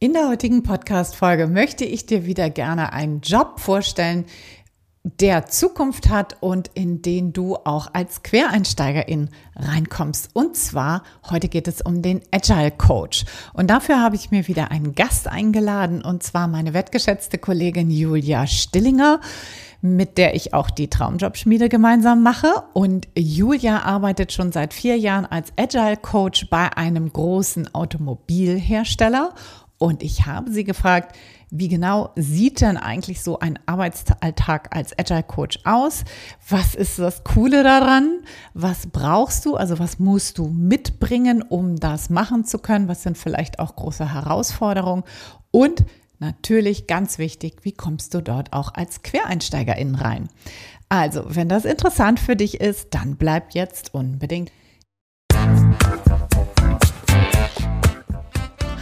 In der heutigen Podcast-Folge möchte ich dir wieder gerne einen Job vorstellen, der Zukunft hat und in den du auch als Quereinsteigerin reinkommst. Und zwar heute geht es um den Agile Coach. Und dafür habe ich mir wieder einen Gast eingeladen und zwar meine wertgeschätzte Kollegin Julia Stillinger mit der ich auch die Traumjobschmiede gemeinsam mache. Und Julia arbeitet schon seit vier Jahren als Agile Coach bei einem großen Automobilhersteller und ich habe sie gefragt, wie genau sieht denn eigentlich so ein Arbeitsalltag als Agile Coach aus? Was ist das Coole daran? Was brauchst du? Also was musst du mitbringen, um das machen zu können? Was sind vielleicht auch große Herausforderungen? Und natürlich ganz wichtig, wie kommst du dort auch als Quereinsteigerin rein? Also, wenn das interessant für dich ist, dann bleib jetzt unbedingt.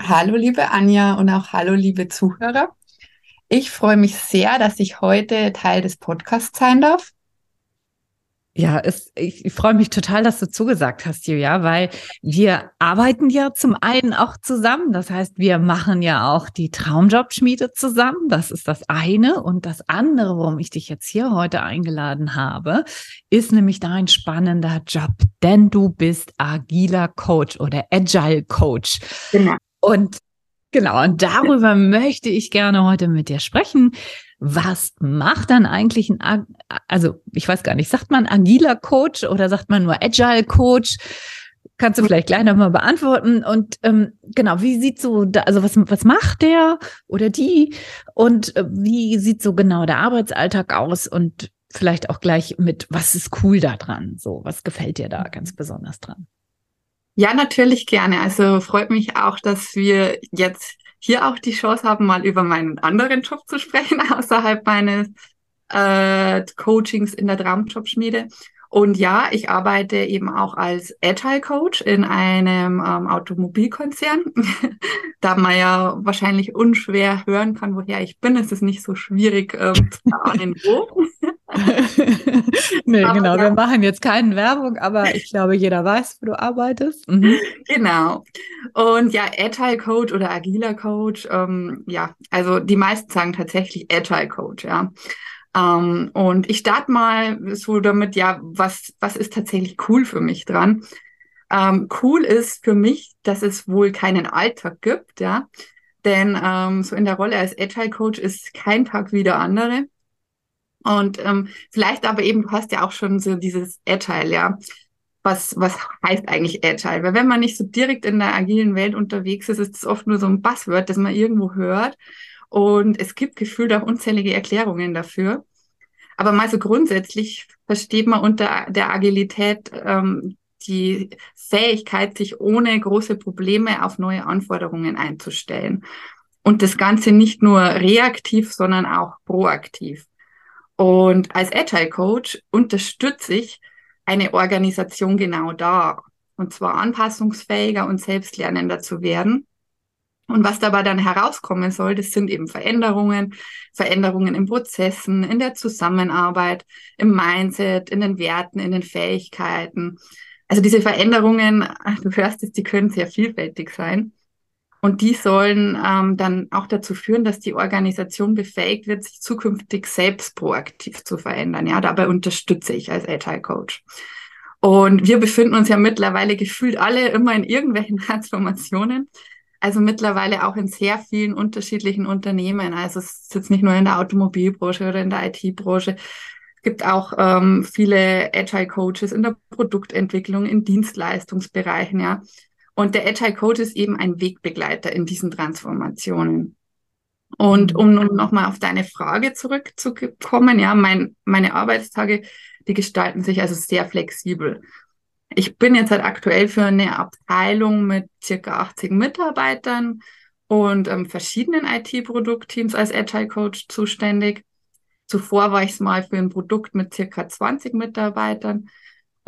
Hallo, liebe Anja und auch hallo, liebe Zuhörer. Ich freue mich sehr, dass ich heute Teil des Podcasts sein darf. Ja, es, ich, ich freue mich total, dass du zugesagt hast, Julia, weil wir arbeiten ja zum einen auch zusammen. Das heißt, wir machen ja auch die Traumjobschmiede zusammen. Das ist das eine. Und das andere, warum ich dich jetzt hier heute eingeladen habe, ist nämlich dein spannender Job, denn du bist agiler Coach oder Agile Coach. Genau. Und genau, und darüber möchte ich gerne heute mit dir sprechen. Was macht dann eigentlich ein, also ich weiß gar nicht, sagt man agiler Coach oder sagt man nur Agile Coach? Kannst du vielleicht gleich nochmal beantworten. Und ähm, genau, wie sieht so, da, also was, was macht der oder die? Und äh, wie sieht so genau der Arbeitsalltag aus? Und vielleicht auch gleich mit, was ist cool da dran? So, was gefällt dir da ganz besonders dran? Ja, natürlich gerne. Also freut mich auch, dass wir jetzt hier auch die Chance haben, mal über meinen anderen Job zu sprechen, außerhalb meines äh, Coachings in der Traumjobschmiede. Und ja, ich arbeite eben auch als Agile Coach in einem ähm, Automobilkonzern. da man ja wahrscheinlich unschwer hören kann, woher ich bin, ist es nicht so schwierig ähm, zu erahnen, wo. nee, aber genau. Ja. Wir machen jetzt keine Werbung, aber ich glaube, jeder weiß, wo du arbeitest. Mhm. Genau. Und ja, Agile Coach oder Agiler Coach, ähm, ja, also die meisten sagen tatsächlich Agile Coach, ja. Ähm, und ich starte mal so damit, ja, was, was ist tatsächlich cool für mich dran? Ähm, cool ist für mich, dass es wohl keinen Alltag gibt, ja. Denn ähm, so in der Rolle als Agile Coach ist kein Tag wie der andere. Und ähm, vielleicht aber eben, du hast ja auch schon so dieses Agile, ja. Was, was heißt eigentlich Agile? Weil wenn man nicht so direkt in der agilen Welt unterwegs ist, ist es oft nur so ein Buzzword, das man irgendwo hört. Und es gibt gefühlt auch unzählige Erklärungen dafür. Aber mal so grundsätzlich versteht man unter der Agilität ähm, die Fähigkeit, sich ohne große Probleme auf neue Anforderungen einzustellen. Und das Ganze nicht nur reaktiv, sondern auch proaktiv. Und als Agile Coach unterstütze ich eine Organisation genau da. Und zwar anpassungsfähiger und selbstlernender zu werden. Und was dabei dann herauskommen soll, das sind eben Veränderungen, Veränderungen in Prozessen, in der Zusammenarbeit, im Mindset, in den Werten, in den Fähigkeiten. Also diese Veränderungen, du hörst es, die können sehr vielfältig sein. Und die sollen ähm, dann auch dazu führen, dass die Organisation befähigt wird, sich zukünftig selbst proaktiv zu verändern. Ja, dabei unterstütze ich als Agile Coach. Und wir befinden uns ja mittlerweile gefühlt alle immer in irgendwelchen Transformationen. Also mittlerweile auch in sehr vielen unterschiedlichen Unternehmen. Also es ist jetzt nicht nur in der Automobilbranche oder in der IT-Branche. Es gibt auch ähm, viele Agile Coaches in der Produktentwicklung, in Dienstleistungsbereichen, ja. Und der Agile Coach ist eben ein Wegbegleiter in diesen Transformationen. Und um nun nochmal auf deine Frage zurückzukommen, ja, mein, meine Arbeitstage, die gestalten sich also sehr flexibel. Ich bin jetzt halt aktuell für eine Abteilung mit circa 80 Mitarbeitern und ähm, verschiedenen IT-Produktteams als Agile Coach zuständig. Zuvor war ich es mal für ein Produkt mit circa 20 Mitarbeitern.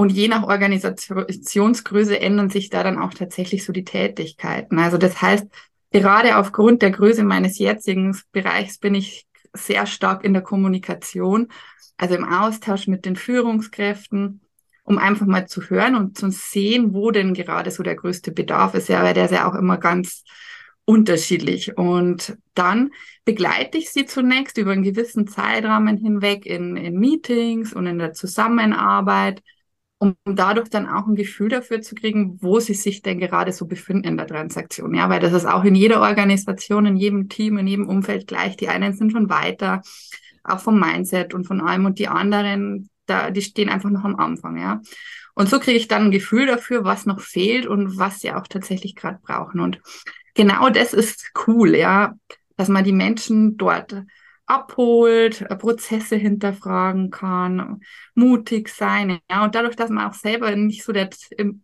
Und je nach Organisationsgröße ändern sich da dann auch tatsächlich so die Tätigkeiten. Also das heißt, gerade aufgrund der Größe meines jetzigen Bereichs bin ich sehr stark in der Kommunikation, also im Austausch mit den Führungskräften, um einfach mal zu hören und zu sehen, wo denn gerade so der größte Bedarf ist. Ja, weil der ist ja auch immer ganz unterschiedlich. Und dann begleite ich sie zunächst über einen gewissen Zeitrahmen hinweg in, in Meetings und in der Zusammenarbeit, um dadurch dann auch ein Gefühl dafür zu kriegen, wo sie sich denn gerade so befinden in der Transaktion. Ja, weil das ist auch in jeder Organisation, in jedem Team, in jedem Umfeld gleich. Die einen sind schon weiter, auch vom Mindset und von allem und die anderen, da, die stehen einfach noch am Anfang, ja. Und so kriege ich dann ein Gefühl dafür, was noch fehlt und was sie auch tatsächlich gerade brauchen. Und genau das ist cool, ja, dass man die Menschen dort abholt, Prozesse hinterfragen kann, mutig sein, ja, und dadurch, dass man auch selber nicht so der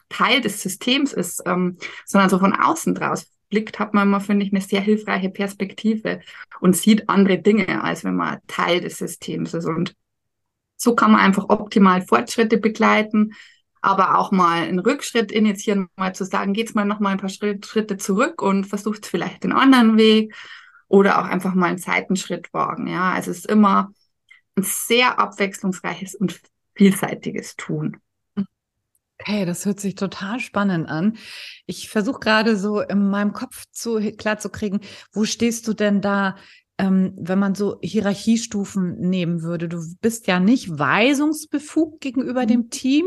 Teil des Systems ist, ähm, sondern so von außen draus blickt, hat man immer, finde ich, eine sehr hilfreiche Perspektive und sieht andere Dinge, als wenn man Teil des Systems ist. Und so kann man einfach optimal Fortschritte begleiten, aber auch mal einen Rückschritt initiieren, mal zu sagen, geht's mal noch mal ein paar Schritte zurück und versucht vielleicht den anderen Weg oder auch einfach mal einen Seitenschritt wagen. Ja, also es ist immer ein sehr abwechslungsreiches und vielseitiges Tun. Okay, das hört sich total spannend an. Ich versuche gerade so in meinem Kopf zu klar zu kriegen, wo stehst du denn da ähm, wenn man so Hierarchiestufen nehmen würde. Du bist ja nicht weisungsbefugt gegenüber mhm. dem Team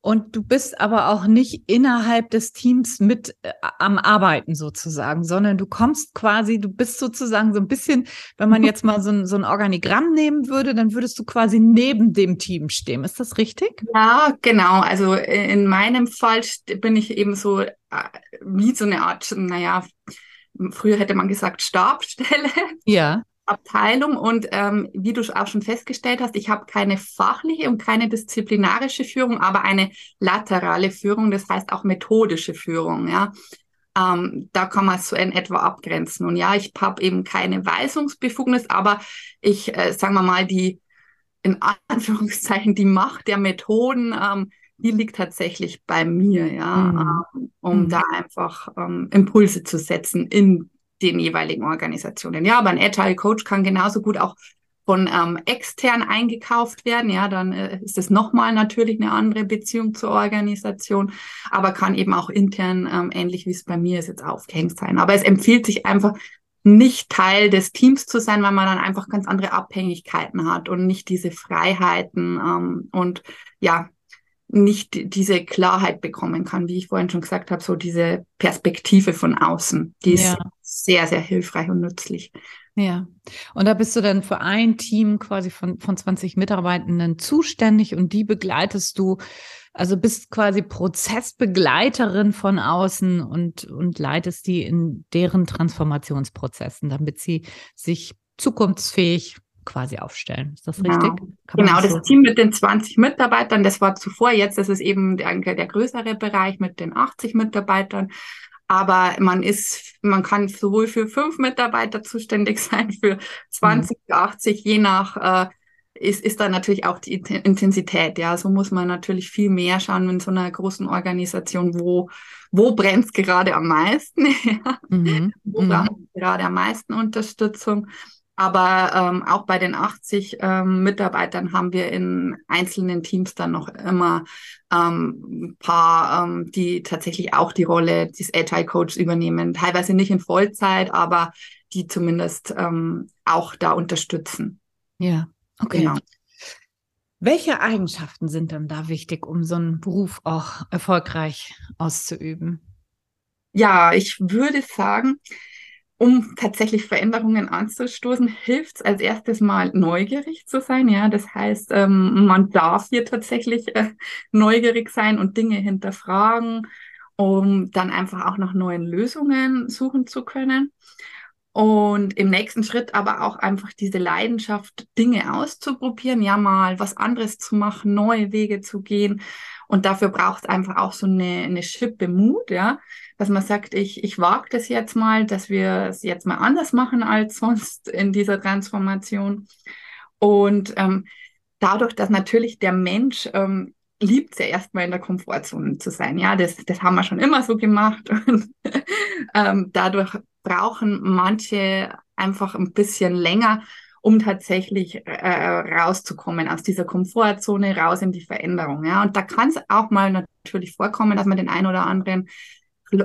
und du bist aber auch nicht innerhalb des Teams mit äh, am Arbeiten sozusagen, sondern du kommst quasi, du bist sozusagen so ein bisschen, wenn man jetzt mal so ein, so ein Organigramm nehmen würde, dann würdest du quasi neben dem Team stehen. Ist das richtig? Ja, genau. Also äh, in meinem Fall bin ich eben so äh, wie so eine Art, naja, früher hätte man gesagt Stabstelle. Ja. Abteilung und ähm, wie du auch schon festgestellt hast, ich habe keine fachliche und keine disziplinarische Führung, aber eine laterale Führung, das heißt auch methodische Führung, ja. Ähm, da kann man es so in etwa abgrenzen. Und ja, ich habe eben keine Weisungsbefugnis, aber ich, äh, sagen wir mal, die in Anführungszeichen die Macht der Methoden ähm, die liegt tatsächlich bei mir, ja, mhm. ähm, um mhm. da einfach ähm, Impulse zu setzen in den jeweiligen Organisationen. Ja, aber ein Agile Coach kann genauso gut auch von ähm, extern eingekauft werden. Ja, dann äh, ist es nochmal natürlich eine andere Beziehung zur Organisation, aber kann eben auch intern, ähm, ähnlich wie es bei mir ist, jetzt aufgehängt sein. Aber es empfiehlt sich einfach, nicht Teil des Teams zu sein, weil man dann einfach ganz andere Abhängigkeiten hat und nicht diese Freiheiten ähm, und ja, nicht diese Klarheit bekommen kann, wie ich vorhin schon gesagt habe, so diese Perspektive von außen, die ist ja. sehr, sehr hilfreich und nützlich. Ja, und da bist du dann für ein Team quasi von, von 20 Mitarbeitenden zuständig und die begleitest du, also bist quasi Prozessbegleiterin von außen und, und leitest die in deren Transformationsprozessen, damit sie sich zukunftsfähig quasi aufstellen. Ist das genau. richtig? Kann genau, das so Team mit den 20 Mitarbeitern, das war zuvor, jetzt ist es eben der, der größere Bereich mit den 80 Mitarbeitern. Aber man ist, man kann sowohl für fünf Mitarbeiter zuständig sein, für 20, mhm. 80, je nach, äh, ist, ist da natürlich auch die Intensität. Ja, so muss man natürlich viel mehr schauen in so einer großen Organisation, wo, wo brennt gerade am meisten? mhm. Wo mhm. braucht gerade am meisten Unterstützung? Aber ähm, auch bei den 80 ähm, Mitarbeitern haben wir in einzelnen Teams dann noch immer ähm, ein paar, ähm, die tatsächlich auch die Rolle des Agile Coach übernehmen. Teilweise nicht in Vollzeit, aber die zumindest ähm, auch da unterstützen. Ja, okay. Genau. Welche Eigenschaften sind dann da wichtig, um so einen Beruf auch erfolgreich auszuüben? Ja, ich würde sagen, um tatsächlich Veränderungen anzustoßen, hilft es als erstes mal neugierig zu sein. Ja, das heißt, ähm, man darf hier tatsächlich äh, neugierig sein und Dinge hinterfragen, um dann einfach auch nach neuen Lösungen suchen zu können. Und im nächsten Schritt aber auch einfach diese Leidenschaft, Dinge auszuprobieren, ja mal was anderes zu machen, neue Wege zu gehen Und dafür braucht es einfach auch so eine, eine Schippe Mut, ja, dass man sagt, ich, ich wage das jetzt mal, dass wir es jetzt mal anders machen als sonst in dieser Transformation. Und ähm, dadurch, dass natürlich der Mensch ähm, liebt es ja erstmal in der Komfortzone zu sein. Ja, das, das haben wir schon immer so gemacht. Und ähm, dadurch brauchen manche einfach ein bisschen länger, um tatsächlich äh, rauszukommen aus dieser Komfortzone, raus in die Veränderung. Ja, und da kann es auch mal natürlich vorkommen, dass man den einen oder anderen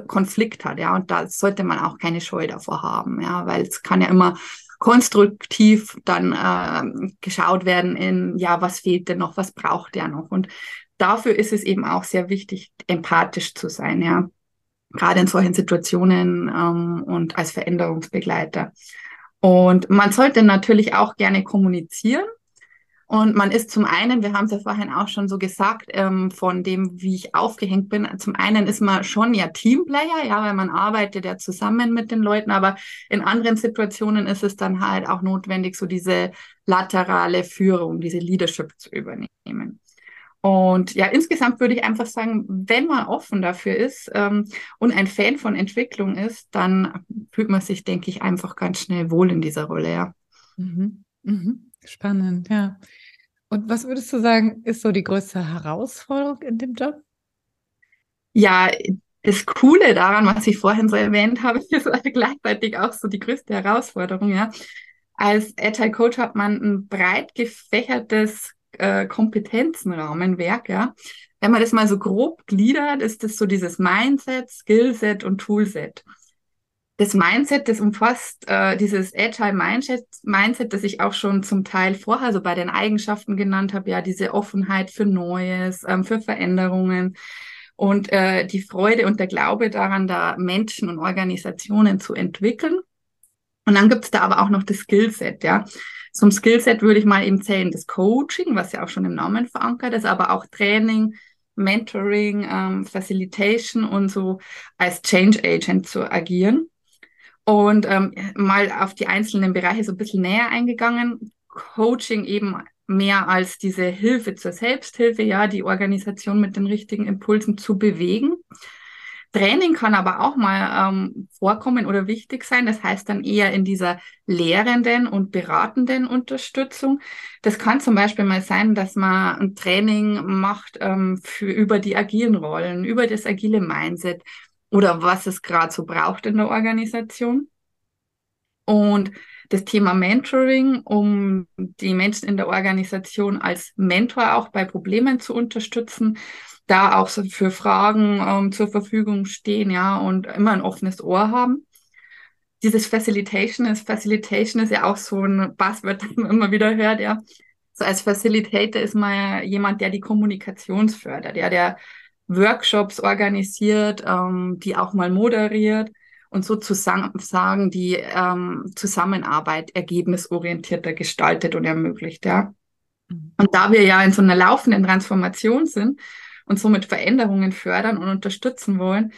Konflikt hat. Ja, und da sollte man auch keine Scheu davor haben. Ja, weil es kann ja immer konstruktiv dann äh, geschaut werden in, ja, was fehlt denn noch, was braucht der noch? Und dafür ist es eben auch sehr wichtig, empathisch zu sein, ja. Gerade in solchen Situationen ähm, und als Veränderungsbegleiter. Und man sollte natürlich auch gerne kommunizieren. Und man ist zum einen, wir haben es ja vorhin auch schon so gesagt, ähm, von dem, wie ich aufgehängt bin, zum einen ist man schon ja Teamplayer, ja, weil man arbeitet ja zusammen mit den Leuten, aber in anderen Situationen ist es dann halt auch notwendig, so diese laterale Führung, diese Leadership zu übernehmen. Und ja, insgesamt würde ich einfach sagen, wenn man offen dafür ist ähm, und ein Fan von Entwicklung ist, dann fühlt man sich, denke ich, einfach ganz schnell wohl in dieser Rolle, ja. Mhm. Mhm. Spannend, ja. Und was würdest du sagen, ist so die größte Herausforderung in dem Job? Ja, das Coole daran, was ich vorhin so erwähnt habe, ist gleichzeitig auch so die größte Herausforderung, ja. Als Agile Coach hat man ein breit gefächertes äh, Kompetenzenrahmenwerk, ja. Wenn man das mal so grob gliedert, ist das so dieses Mindset, Skillset und Toolset. Das Mindset, das umfasst äh, dieses Agile Mindset, das ich auch schon zum Teil vorher so bei den Eigenschaften genannt habe, ja, diese Offenheit für Neues, ähm, für Veränderungen und äh, die Freude und der Glaube daran, da Menschen und Organisationen zu entwickeln. Und dann gibt's da aber auch noch das Skillset, ja. Zum Skillset würde ich mal eben zählen das Coaching, was ja auch schon im Namen verankert ist, aber auch Training, Mentoring, ähm, Facilitation und so als Change Agent zu agieren. Und ähm, mal auf die einzelnen Bereiche so ein bisschen näher eingegangen. Coaching eben mehr als diese Hilfe zur Selbsthilfe, ja, die Organisation mit den richtigen Impulsen zu bewegen. Training kann aber auch mal ähm, vorkommen oder wichtig sein. Das heißt dann eher in dieser lehrenden und beratenden Unterstützung. Das kann zum Beispiel mal sein, dass man ein Training macht ähm, für, über die agilen Rollen, über das agile Mindset oder was es gerade so braucht in der Organisation. Und das Thema Mentoring, um die Menschen in der Organisation als Mentor auch bei Problemen zu unterstützen, da auch so für Fragen ähm, zur Verfügung stehen, ja, und immer ein offenes Ohr haben. Dieses Facilitation ist, Facilitation ist ja auch so ein Buzzword, das man immer wieder hört, ja. So als Facilitator ist man ja jemand, der die Kommunikation fördert, ja, der Workshops organisiert, ähm, die auch mal moderiert und sozusagen die ähm, Zusammenarbeit ergebnisorientierter gestaltet und ermöglicht, ja. Mhm. Und da wir ja in so einer laufenden Transformation sind, und somit Veränderungen fördern und unterstützen wollen,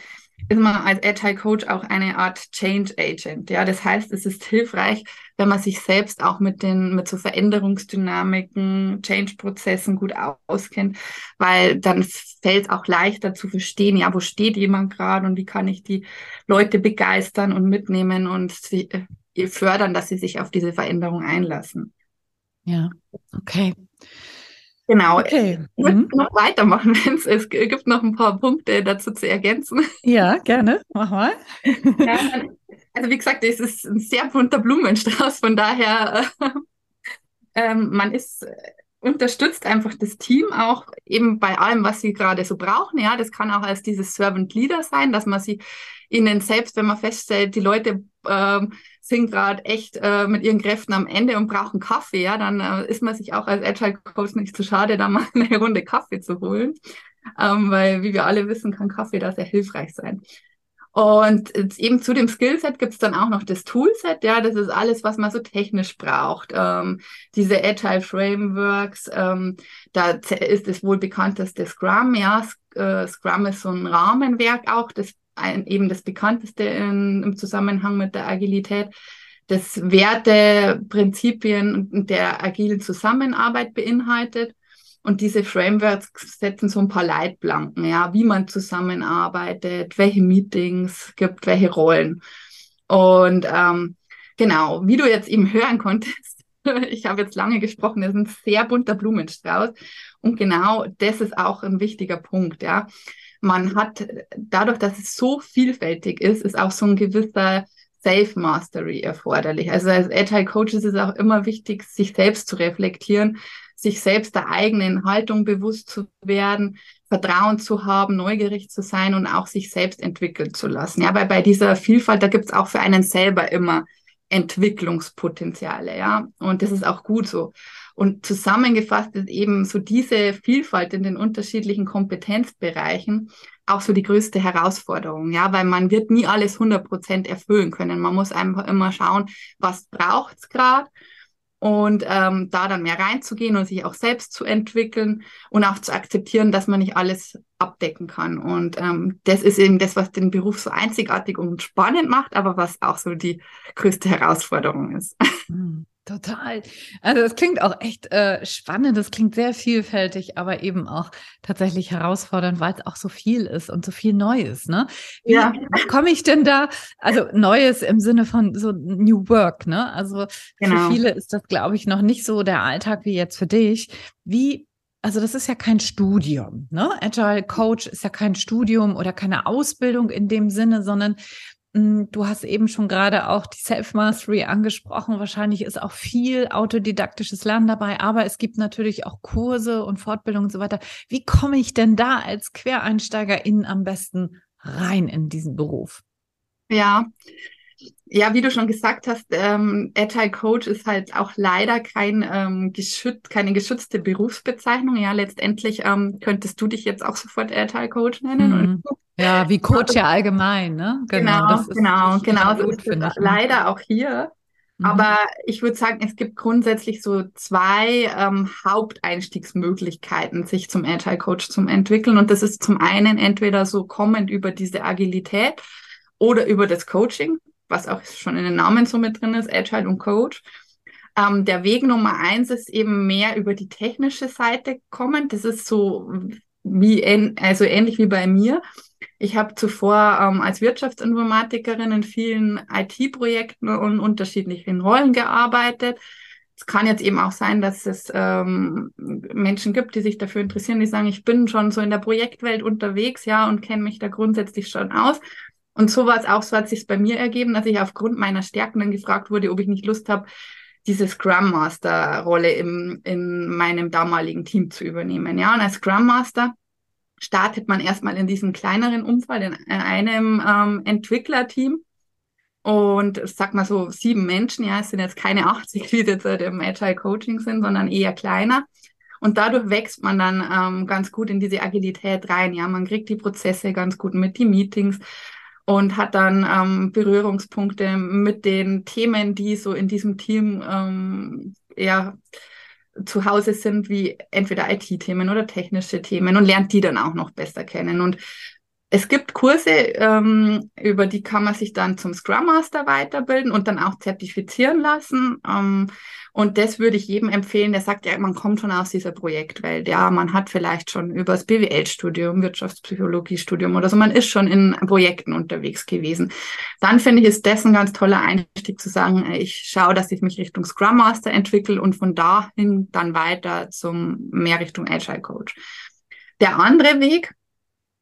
ist man als Agile Coach auch eine Art Change Agent. Ja, das heißt, es ist hilfreich, wenn man sich selbst auch mit den, mit so Veränderungsdynamiken, Change-Prozessen gut auskennt, weil dann fällt es auch leichter zu verstehen, ja, wo steht jemand gerade und wie kann ich die Leute begeistern und mitnehmen und sie, äh, fördern, dass sie sich auf diese Veränderung einlassen. Ja, okay. Genau. Okay. Ich würde mhm. noch weitermachen, wenn es, es gibt noch ein paar Punkte dazu zu ergänzen. Ja, gerne. Mach mal. Ja, also wie gesagt, es ist ein sehr bunter Blumenstrauß, von daher äh, man ist unterstützt einfach das Team auch eben bei allem, was sie gerade so brauchen. Ja, das kann auch als dieses Servant Leader sein, dass man sie ihnen selbst, wenn man feststellt, die Leute ähm, sind gerade echt äh, mit ihren Kräften am Ende und brauchen Kaffee, ja, dann äh, ist man sich auch als Agile Coach nicht zu schade, da mal eine Runde Kaffee zu holen. Ähm, weil, wie wir alle wissen, kann Kaffee da sehr hilfreich sein. Und eben zu dem Skillset gibt es dann auch noch das Toolset, ja, das ist alles, was man so technisch braucht. Ähm, diese Agile Frameworks, ähm, da ist das wohl bekannteste Scrum, ja, äh, Scrum ist so ein Rahmenwerk auch, das ein, eben das bekannteste in, im Zusammenhang mit der Agilität, das Werte, Prinzipien der agilen Zusammenarbeit beinhaltet. Und diese Frameworks setzen so ein paar Leitplanken, ja, wie man zusammenarbeitet, welche Meetings gibt, welche Rollen. Und ähm, genau, wie du jetzt eben hören konntest, ich habe jetzt lange gesprochen, das ist ein sehr bunter Blumenstrauß. Und genau das ist auch ein wichtiger Punkt, ja. Man hat dadurch, dass es so vielfältig ist, ist auch so ein gewisser Self-Mastery erforderlich. Also als Agile Coach ist es auch immer wichtig, sich selbst zu reflektieren, sich selbst der eigenen Haltung bewusst zu werden, Vertrauen zu haben, neugierig zu sein und auch sich selbst entwickeln zu lassen. Ja, weil bei dieser Vielfalt, da gibt es auch für einen selber immer Entwicklungspotenziale, ja. Und das ist auch gut so. Und zusammengefasst ist eben so diese Vielfalt in den unterschiedlichen Kompetenzbereichen auch so die größte Herausforderung, ja, weil man wird nie alles 100 Prozent erfüllen können. Man muss einfach immer schauen, was braucht's gerade und ähm, da dann mehr reinzugehen und sich auch selbst zu entwickeln und auch zu akzeptieren, dass man nicht alles abdecken kann. Und ähm, das ist eben das, was den Beruf so einzigartig und spannend macht, aber was auch so die größte Herausforderung ist. Hm. Total. Also das klingt auch echt äh, spannend, das klingt sehr vielfältig, aber eben auch tatsächlich herausfordernd, weil es auch so viel ist und so viel Neues. Ne? Wie ja. komme ich denn da? Also Neues im Sinne von so New Work, ne? Also genau. für viele ist das, glaube ich, noch nicht so der Alltag wie jetzt für dich. Wie also das ist ja kein Studium, ne? Agile Coach ist ja kein Studium oder keine Ausbildung in dem Sinne, sondern du hast eben schon gerade auch die Self-Mastery angesprochen. Wahrscheinlich ist auch viel autodidaktisches Lernen dabei, aber es gibt natürlich auch Kurse und Fortbildungen und so weiter. Wie komme ich denn da als Quereinsteigerin am besten rein in diesen Beruf? Ja, ja, wie du schon gesagt hast, ähm, Agile Coach ist halt auch leider kein, ähm, geschützt, keine geschützte Berufsbezeichnung. Ja, letztendlich ähm, könntest du dich jetzt auch sofort Agile Coach nennen. Mhm. ja, wie Coach ja allgemein, ne? Genau, genau, ist, genau. genau so gut, ist ne? leider auch hier. Mhm. Aber ich würde sagen, es gibt grundsätzlich so zwei ähm, Haupteinstiegsmöglichkeiten, sich zum Agile Coach zu entwickeln. Und das ist zum einen entweder so kommend über diese Agilität oder über das Coaching was auch schon in den Namen so mit drin ist, Agile und Coach. Ähm, der Weg Nummer eins ist eben mehr über die technische Seite kommen. Das ist so wie also ähnlich wie bei mir. Ich habe zuvor ähm, als Wirtschaftsinformatikerin in vielen IT-Projekten und unterschiedlichen Rollen gearbeitet. Es kann jetzt eben auch sein, dass es ähm, Menschen gibt, die sich dafür interessieren, die sagen, ich bin schon so in der Projektwelt unterwegs, ja, und kenne mich da grundsätzlich schon aus. Und so war es auch, so hat sich bei mir ergeben, dass ich aufgrund meiner Stärken dann gefragt wurde, ob ich nicht Lust habe, diese Scrum Master Rolle im, in meinem damaligen Team zu übernehmen. Ja, und als Scrum Master startet man erstmal in diesem kleineren Umfeld, in einem ähm, Entwicklerteam. Und sag mal so sieben Menschen, ja, es sind jetzt keine 80, wie jetzt im Agile Coaching sind, sondern eher kleiner. Und dadurch wächst man dann ähm, ganz gut in diese Agilität rein. Ja, man kriegt die Prozesse ganz gut mit, die Meetings und hat dann ähm, Berührungspunkte mit den Themen, die so in diesem Team ähm, eher zu Hause sind, wie entweder IT-Themen oder technische Themen und lernt die dann auch noch besser kennen. Und es gibt Kurse, ähm, über die kann man sich dann zum Scrum Master weiterbilden und dann auch zertifizieren lassen. Ähm, und das würde ich jedem empfehlen, der sagt, ja, man kommt schon aus dieser Projektwelt. Ja, man hat vielleicht schon über das BWL-Studium, Wirtschaftspsychologie-Studium oder so, man ist schon in Projekten unterwegs gewesen. Dann finde ich, ist das ein ganz toller Einstieg zu sagen, äh, ich schaue, dass ich mich Richtung Scrum Master entwickle und von dahin dann weiter zum mehr Richtung Agile Coach. Der andere Weg,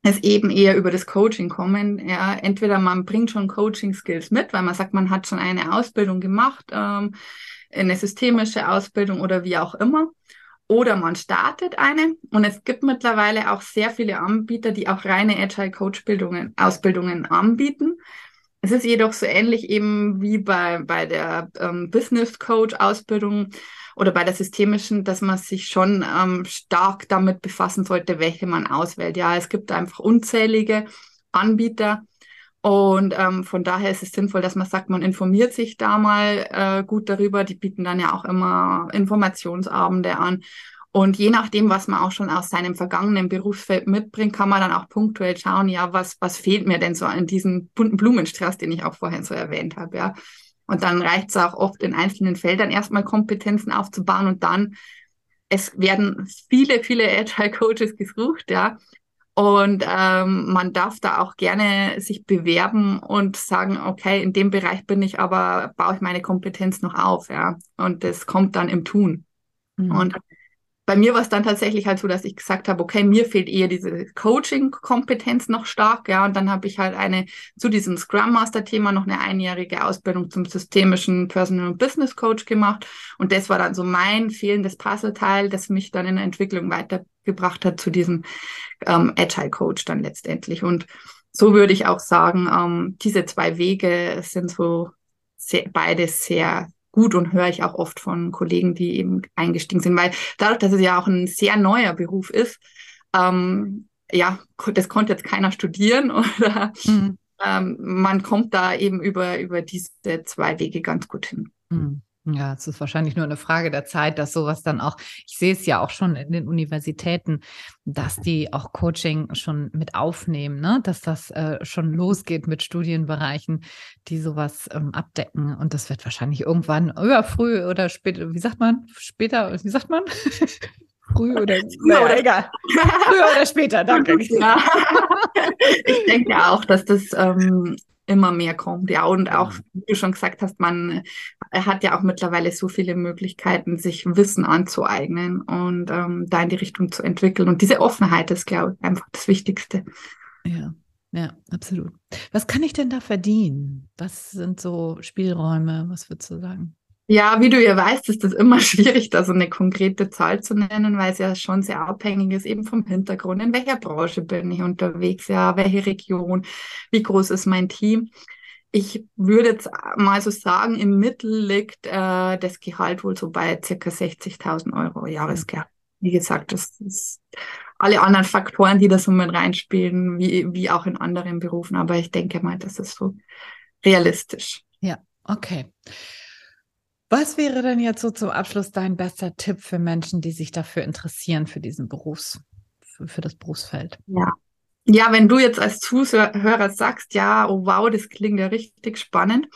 ist eben eher über das Coaching kommen. Ja, entweder man bringt schon Coaching-Skills mit, weil man sagt, man hat schon eine Ausbildung gemacht, ähm, eine systemische Ausbildung oder wie auch immer. Oder man startet eine. Und es gibt mittlerweile auch sehr viele Anbieter, die auch reine Agile Coach Bildungen, Ausbildungen anbieten. Es ist jedoch so ähnlich eben wie bei, bei der ähm, Business Coach Ausbildung oder bei der systemischen, dass man sich schon ähm, stark damit befassen sollte, welche man auswählt. Ja, es gibt einfach unzählige Anbieter und ähm, von daher ist es sinnvoll, dass man sagt, man informiert sich da mal äh, gut darüber. Die bieten dann ja auch immer Informationsabende an. Und je nachdem, was man auch schon aus seinem vergangenen Berufsfeld mitbringt, kann man dann auch punktuell schauen, ja, was, was fehlt mir denn so an diesem bunten Blumenstrauß, den ich auch vorhin so erwähnt habe, ja. Und dann reicht es auch oft in einzelnen Feldern erstmal Kompetenzen aufzubauen und dann es werden viele, viele Agile Coaches gesucht, ja. Und ähm, man darf da auch gerne sich bewerben und sagen, okay, in dem Bereich bin ich, aber baue ich meine Kompetenz noch auf, ja. Und das kommt dann im Tun. Mhm. Und bei mir war es dann tatsächlich halt so, dass ich gesagt habe, okay, mir fehlt eher diese Coaching-Kompetenz noch stark, ja, und dann habe ich halt eine zu diesem Scrum Master-Thema noch eine einjährige Ausbildung zum systemischen Personal Business Coach gemacht. Und das war dann so mein fehlendes Puzzleteil, das mich dann in der Entwicklung weitergebracht hat zu diesem ähm, Agile Coach dann letztendlich. Und so würde ich auch sagen, ähm, diese zwei Wege sind so sehr, beide sehr gut und höre ich auch oft von Kollegen, die eben eingestiegen sind, weil dadurch, dass es ja auch ein sehr neuer Beruf ist, ähm, ja, das konnte jetzt keiner studieren oder mhm. ähm, man kommt da eben über, über diese zwei Wege ganz gut hin. Mhm. Ja, es ist wahrscheinlich nur eine Frage der Zeit, dass sowas dann auch, ich sehe es ja auch schon in den Universitäten, dass die auch Coaching schon mit aufnehmen, ne? dass das äh, schon losgeht mit Studienbereichen, die sowas ähm, abdecken. Und das wird wahrscheinlich irgendwann, ja, früh oder später, wie sagt man, später, wie sagt man? früh oder, naja, oder egal. Früher oder später, danke. Ja. Ich denke auch, dass das ähm, immer mehr kommt. Ja, und auch, wie du schon gesagt hast, man hat ja auch mittlerweile so viele Möglichkeiten, sich Wissen anzueignen und ähm, da in die Richtung zu entwickeln. Und diese Offenheit ist, glaube ich, einfach das Wichtigste. Ja. Ja, absolut. Was kann ich denn da verdienen? Was sind so Spielräume? Was würdest du sagen? Ja, wie du ja weißt, ist das immer schwierig, da so eine konkrete Zahl zu nennen, weil es ja schon sehr abhängig ist eben vom Hintergrund. In welcher Branche bin ich unterwegs? Ja, welche Region? Wie groß ist mein Team? Ich würde jetzt mal so sagen, im Mittel liegt äh, das Gehalt wohl so bei circa 60.000 Euro Jahresgehalt. Wie gesagt, das ist alle anderen Faktoren, die da so mit reinspielen, wie, wie auch in anderen Berufen. Aber ich denke mal, das ist so realistisch. Ja, okay. Was wäre denn jetzt so zum Abschluss dein bester Tipp für Menschen, die sich dafür interessieren, für diesen Berufs, für, für das Berufsfeld? Ja. Ja, wenn du jetzt als Zuhörer sagst, ja, oh wow, das klingt ja richtig spannend,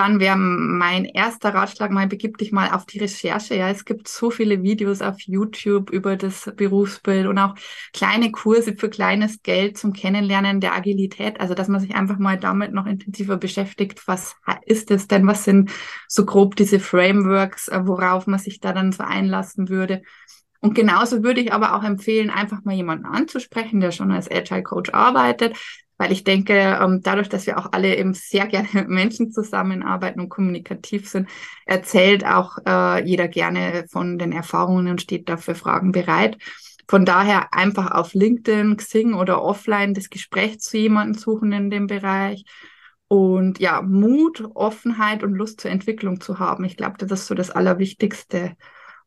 dann wäre mein erster Ratschlag mal, begib dich mal auf die Recherche. Ja, es gibt so viele Videos auf YouTube über das Berufsbild und auch kleine Kurse für kleines Geld zum Kennenlernen der Agilität. Also, dass man sich einfach mal damit noch intensiver beschäftigt. Was ist es denn? Was sind so grob diese Frameworks, äh, worauf man sich da dann so einlassen würde? Und genauso würde ich aber auch empfehlen, einfach mal jemanden anzusprechen, der schon als Agile Coach arbeitet, weil ich denke, ähm, dadurch, dass wir auch alle eben sehr gerne mit Menschen zusammenarbeiten und kommunikativ sind, erzählt auch äh, jeder gerne von den Erfahrungen und steht dafür Fragen bereit. Von daher einfach auf LinkedIn, Xing oder offline das Gespräch zu jemandem suchen in dem Bereich. Und ja, Mut, Offenheit und Lust zur Entwicklung zu haben. Ich glaube, das ist so das Allerwichtigste.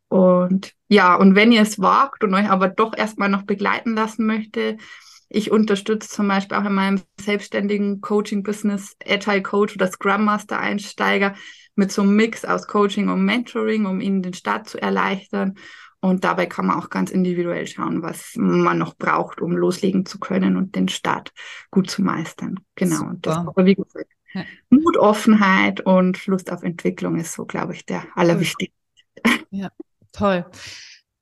Und ja, und wenn ihr es wagt und euch aber doch erstmal noch begleiten lassen möchte, ich unterstütze zum Beispiel auch in meinem selbstständigen Coaching-Business Agile Coach oder Scrum Master Einsteiger mit so einem Mix aus Coaching und Mentoring, um ihnen den Start zu erleichtern. Und dabei kann man auch ganz individuell schauen, was man noch braucht, um loslegen zu können und den Start gut zu meistern. Genau. Super. Das aber wie gesagt, ja. Mut, Offenheit und Lust auf Entwicklung ist so, glaube ich, der allerwichtigste. Ja, toll.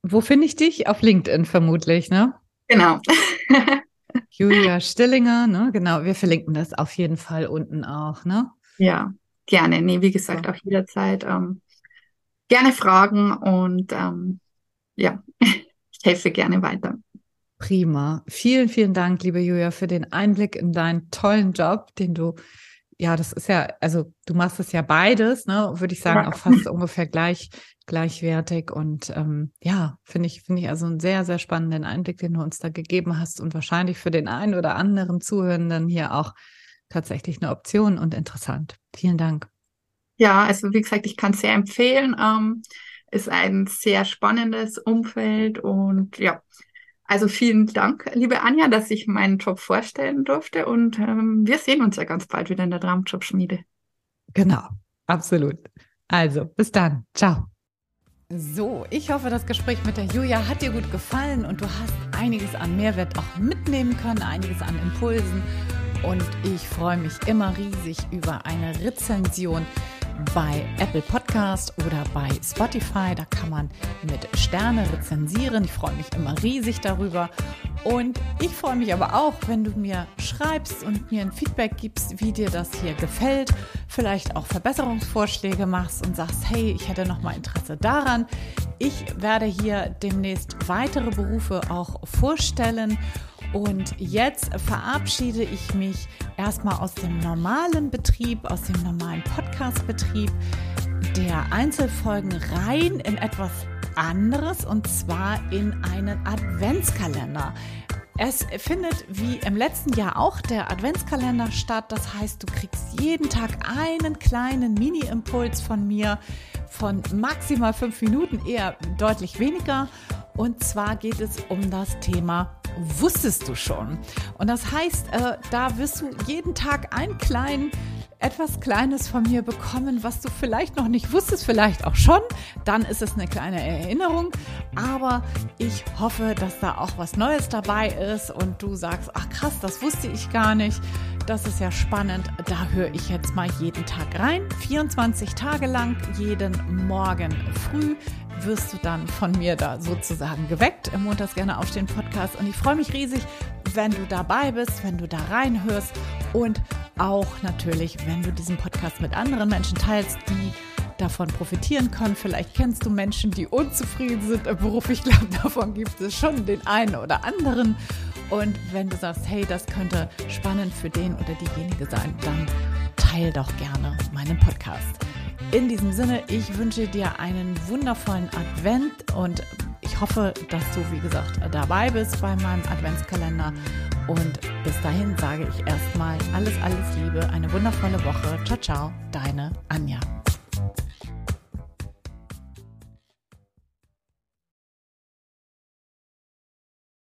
Wo finde ich dich? Auf LinkedIn vermutlich, ne? Genau. Julia Stillinger, ne? Genau, wir verlinken das auf jeden Fall unten auch, ne? Ja, gerne. Nee, wie gesagt, auch jederzeit ähm, gerne fragen und ähm, ja, ich helfe gerne weiter. Prima. Vielen, vielen Dank, liebe Julia, für den Einblick in deinen tollen Job, den du ja, das ist ja, also du machst es ja beides, ne, würde ich sagen, auch fast ungefähr gleich, gleichwertig. Und ähm, ja, finde ich, finde ich also einen sehr, sehr spannenden Einblick, den du uns da gegeben hast und wahrscheinlich für den einen oder anderen Zuhörenden hier auch tatsächlich eine Option und interessant. Vielen Dank. Ja, also wie gesagt, ich kann es sehr empfehlen. Ähm, ist ein sehr spannendes Umfeld und ja, also vielen Dank, liebe Anja, dass ich meinen Job vorstellen durfte und ähm, wir sehen uns ja ganz bald wieder in der Traumjob-Schmiede. Genau, absolut. Also, bis dann. Ciao. So, ich hoffe, das Gespräch mit der Julia hat dir gut gefallen und du hast einiges an Mehrwert auch mitnehmen können, einiges an Impulsen. Und ich freue mich immer riesig über eine Rezension bei Apple Podcast oder bei Spotify. Da kann man mit Sterne rezensieren. Ich freue mich immer riesig darüber. Und ich freue mich aber auch, wenn du mir schreibst und mir ein Feedback gibst, wie dir das hier gefällt. Vielleicht auch Verbesserungsvorschläge machst und sagst, hey, ich hätte noch mal Interesse daran. Ich werde hier demnächst weitere Berufe auch vorstellen. Und jetzt verabschiede ich mich erstmal aus dem normalen Betrieb, aus dem normalen Podcast-Betrieb der Einzelfolgen rein in etwas anderes und zwar in einen Adventskalender. Es findet wie im letzten Jahr auch der Adventskalender statt. Das heißt, du kriegst jeden Tag einen kleinen Mini-Impuls von mir von maximal fünf Minuten, eher deutlich weniger. Und zwar geht es um das Thema Wusstest du schon? Und das heißt, äh, da wirst du jeden Tag einen kleinen etwas Kleines von mir bekommen, was du vielleicht noch nicht wusstest, vielleicht auch schon. Dann ist es eine kleine Erinnerung. Aber ich hoffe, dass da auch was Neues dabei ist und du sagst, ach krass, das wusste ich gar nicht. Das ist ja spannend. Da höre ich jetzt mal jeden Tag rein. 24 Tage lang, jeden Morgen früh wirst du dann von mir da sozusagen geweckt im Montags gerne aufstehen Podcast. Und ich freue mich riesig, wenn du dabei bist, wenn du da reinhörst und auch natürlich, wenn du diesen Podcast mit anderen Menschen teilst, die davon profitieren können. Vielleicht kennst du Menschen, die unzufrieden sind im Beruf. Ich glaube, davon gibt es schon den einen oder anderen. Und wenn du sagst, hey, das könnte spannend für den oder diejenige sein, dann teil doch gerne meinen Podcast. In diesem Sinne, ich wünsche dir einen wundervollen Advent und ich hoffe, dass du, wie gesagt, dabei bist bei meinem Adventskalender. Und bis dahin sage ich erstmal alles, alles Liebe, eine wundervolle Woche. Ciao, ciao, deine Anja.